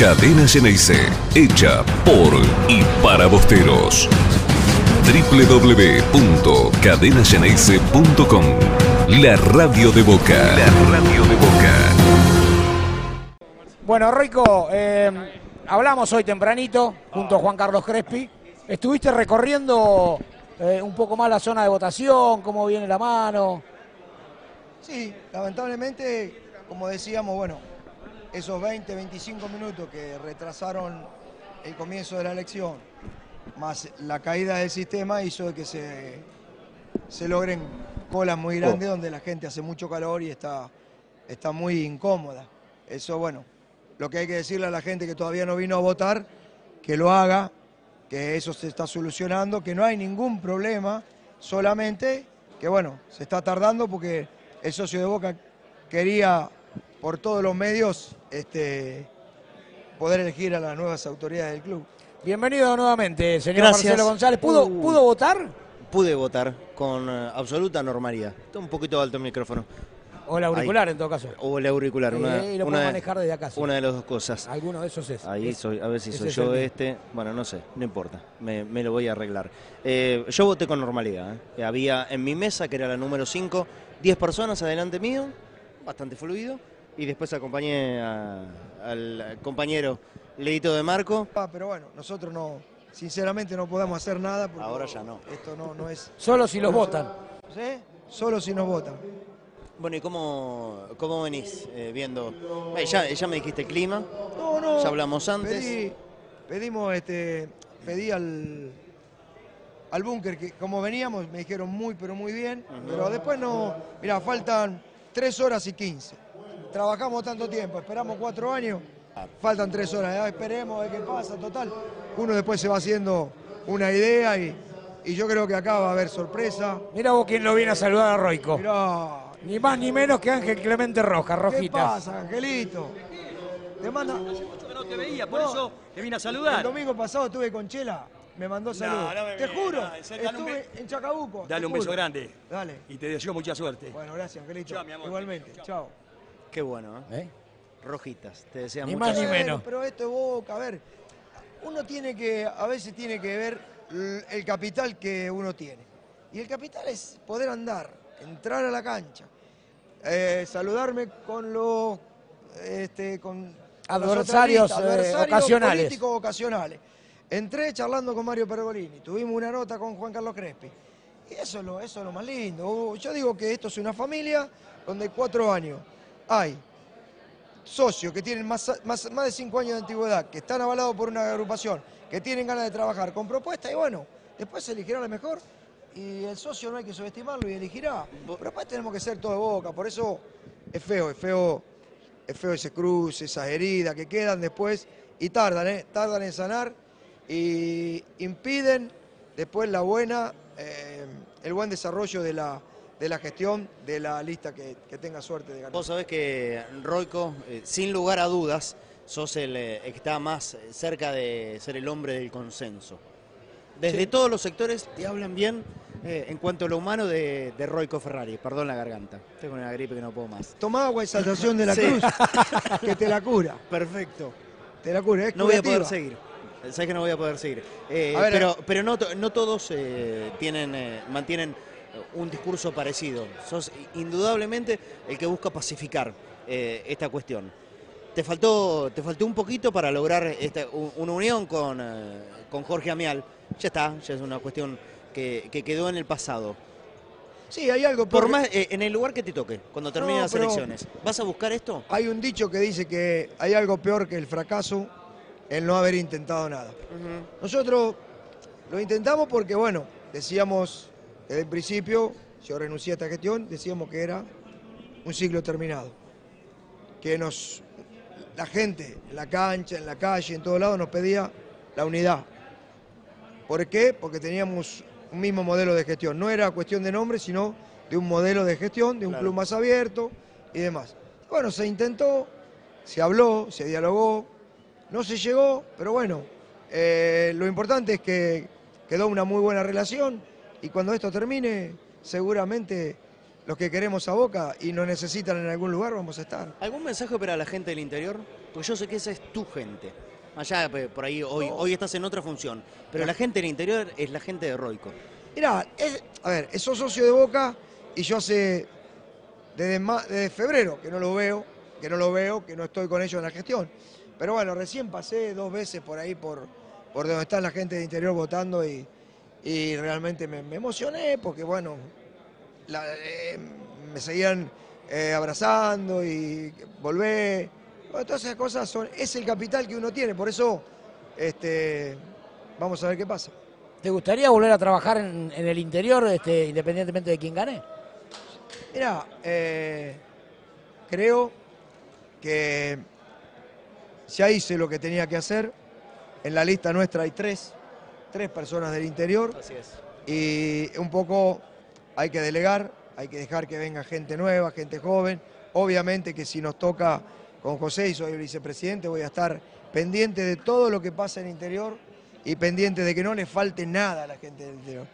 Cadena Ceneice, hecha por y para bosteros. www.cadenaceneice.com La radio de Boca. La radio de Boca. Bueno, Rico, eh, hablamos hoy tempranito junto a Juan Carlos Crespi. Estuviste recorriendo eh, un poco más la zona de votación, cómo viene la mano. Sí, lamentablemente, como decíamos, bueno, esos 20, 25 minutos que retrasaron el comienzo de la elección, más la caída del sistema, hizo que se, se logren colas muy grandes donde la gente hace mucho calor y está, está muy incómoda. Eso, bueno, lo que hay que decirle a la gente que todavía no vino a votar, que lo haga, que eso se está solucionando, que no hay ningún problema, solamente que, bueno, se está tardando porque el socio de Boca quería por todos los medios este, poder elegir a las nuevas autoridades del club. Bienvenido nuevamente, señor Gracias. Marcelo González. ¿Pudo, Uh. ¿Pudo votar? Pude votar con eh, absoluta normalidad. Está un poquito alto el micrófono. O el auricular, en todo caso. O el auricular, una, Eh, lo una manejar desde acá. sí. una de las dos cosas. Alguno de esos es. Ahí Es- soy, a ver si soy es yo este. Bueno, no sé, no importa. Me, me lo voy a arreglar. Eh, yo voté con normalidad. ¿eh? Había en mi mesa, que era la número 5, 10 personas adelante mío, bastante fluido. Y después acompañé a- al compañero Leito de Marco. Ah, pero bueno, nosotros no, sinceramente no podemos hacer nada porque Ahora ya no. esto no, no es... Solo si los votan. ¿Sí? Solo si nos votan. Bueno, ¿y cómo, cómo venís eh, viendo? Eh, ya, ya me dijiste el clima. No, no. Ya hablamos antes. Pedí, pedimos, este, pedí al, al búnker que como veníamos me dijeron muy pero muy bien, pero después no, mira, faltan 3 horas y 15. Trabajamos tanto tiempo, esperamos 4 años, faltan 3 horas, ya esperemos a ver qué pasa, total. Uno después se va haciendo una idea y, y yo creo que acá va a haber sorpresa. Mira vos quién lo viene a saludar a Roico. Mirá, Ni más ni menos que Ángel Clemente Roja, ¿qué Rojitas. pasa, Angelito? Te manda... No te veía, por No. eso te vine a El saludar. domingo pasado estuve con Chela, me mandó saludos. no me te juro, dale un estuve en Chacabuco. Dale un beso grande Dale. y te deseo mucha suerte. Bueno, gracias, Angelito. Chao, mi amor. Igualmente, chao. Qué bueno, ¿eh? ¿Eh? Rojitas, te decía Ni más ni menos. Pero esto es Boca, a ver, uno tiene que, a veces tiene que ver el capital que uno tiene. Y el capital es poder andar, entrar a la cancha, eh, saludarme con los este, con Adversarios, eh, ocasionales. políticos ocasionales. Entré charlando con Mario Pergolini, tuvimos una nota con Juan Carlos Crespi. Y eso es lo, eso es lo más lindo. Yo digo que esto es una familia donde hay cuatro años hay socios que tienen más, más, más de cinco años de antigüedad, que están avalados por una agrupación, que tienen ganas de trabajar con propuestas y bueno, después se elegirá la mejor y el socio no hay que subestimarlo y elegirá. Pero después tenemos que ser todo de boca, por eso es feo, es feo, es feo ese cruce, esas heridas que quedan después y tardan, ¿eh? tardan en sanar y impiden después la buena, eh, el buen desarrollo de la, de la gestión de la lista que, que tenga suerte de ganar. Vos sabés que Roico, eh, sin lugar a dudas, sos el eh, que está más cerca de ser el hombre del consenso. Desde todos los sectores te hablan bien eh, en cuanto a lo humano de, de Roico Ferrari. Perdón la garganta. Tengo una gripe que no puedo más. Toma agua, exaltación de la Sí. cruz, que te la cura, Perfecto. te la cura, es No voy a poder seguir. Sabés que no voy a poder seguir. Eh, A ver, pero pero no, to- no todos eh, tienen, eh, mantienen un discurso parecido. Sos indudablemente el que busca pacificar eh, esta cuestión. Te faltó, te faltó un poquito para lograr esta- una unión con, eh, con Jorge Amial. Ya está, ya es una cuestión que, que quedó en el pasado. Sí, hay algo Por porque más, eh, en el lugar que te toque, cuando terminen No, las elecciones, ¿vas a buscar esto? Hay un dicho que dice que hay algo peor que el fracaso, el no haber intentado nada. Nosotros lo intentamos porque, bueno, decíamos desde el principio, yo renuncié a esta gestión, decíamos que era un ciclo terminado. Que nos, la gente en la cancha, en la calle, en todos lados nos pedía la unidad. ¿Por qué? Porque teníamos un mismo modelo de gestión. No era cuestión de nombre, sino de un modelo de gestión, de un Claro. club más abierto y demás. Bueno, se intentó, se habló, se dialogó, no se llegó, pero bueno, eh, lo importante es que quedó una muy buena relación y cuando esto termine, seguramente los que queremos a Boca y nos necesitan en algún lugar vamos a estar. ¿Algún mensaje para la gente del interior? Porque yo sé que esa es tu gente. Allá por ahí hoy, hoy estás en otra función. Pero la gente del interior es la gente de Roico. Mirá, es- a ver, sos socio de Boca y yo hace desde, desde febrero que no lo veo, que no lo veo, que no estoy con ellos en la gestión. Pero bueno, recién pasé dos veces por ahí, por, por donde está la gente de interior votando y, y realmente me, me emocioné porque bueno, la- eh, me seguían eh, abrazando y volvé. Bueno, todas esas cosas son, es el capital que uno tiene, por eso este, vamos a ver qué pasa. ¿Te gustaría volver a trabajar en, en el interior, este, independientemente de quién gane? Mira, eh, creo que ya hice lo que tenía que hacer. En la lista nuestra hay tres, tres personas del interior Así es. y un poco hay que delegar, hay que dejar que venga gente nueva, gente joven. Obviamente que si nos toca con José y soy el vicepresidente, voy a estar pendiente de todo lo que pasa en el interior y pendiente de que no le falte nada a la gente del interior.